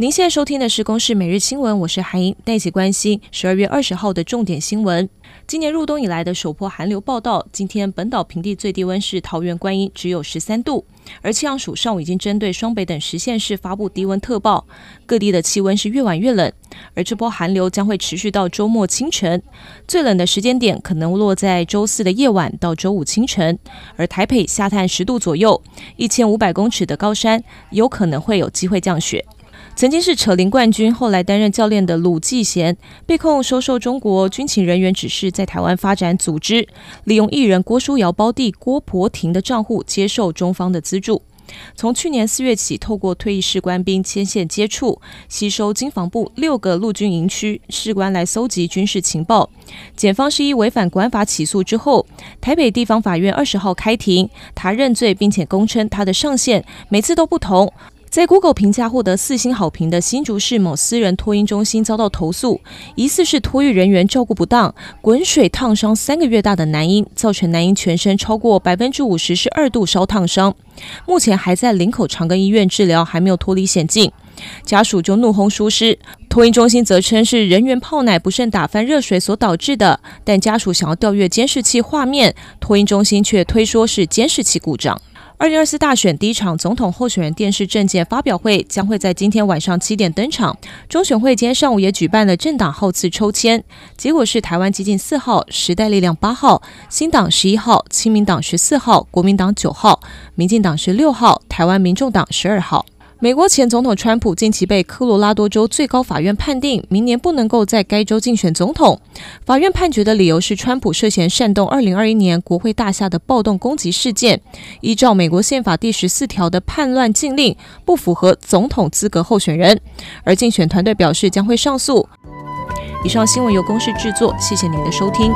您现在收听的是《公视每日新闻》，我是韩英，带一起关心十二月二十号的重点新闻。今年入冬以来的首波寒流报到，今天本岛平地最低温是桃园观音只有十三度，而气象署上午已经针对双北等十县市发布低温特报，各地的气温是越晚越冷，而这波寒流将会持续到周末清晨，最冷的时间点可能落在周四的夜晚到周五清晨，而台北下探十度左右，一千五百公尺的高山有可能会有机会降雪。曾经是扯铃冠军，后来担任教练的鲁继贤被控收受中国军情人员指示，在台湾发展组织，利用艺人郭书瑶胞弟郭柏廷的账户接受中方的资助。从去年四月起，透过退役士官兵牵线接触，吸收军防部六个陆军营区士官来搜集军事情报。检方是一违反国安法起诉之后，台北地方法院二十号开庭，他认罪，并且供称他的上线每次都不同。在 Google 评价获得四星好评的新竹市某私人托婴中心遭到投诉，疑似是托育人员照顾不当，滚水烫伤三个月大的男婴，造成男婴全身超过百分之五十是二度烧烫伤，目前还在林口长庚医院治疗，还没有脱离险境。家属就怒轰疏失，托婴中心则称是人员泡奶不慎打翻热水所导致的，但家属想要调阅监视器画面，托婴中心却推说是监视器故障。二零二四大选第一场总统候选人电视政见发表会将会在今天晚上七点登场。中选会今天上午也举办了政党号次抽签，结果是台湾激进四号、时代力量八号、新党十一号、亲民党十四号、国民党九号、民进党十六号、台湾民众党十二号。美国前总统川普近期被科罗拉多州最高法院判定明年不能够在该州竞选总统。法院判决的理由是川普涉嫌煽动2021年国会大厦的暴动攻击事件，依照美国宪法第十四条的叛乱禁令，不符合总统资格候选人。而竞选团队表示将会上诉。以上新闻由公视制作，谢谢您的收听。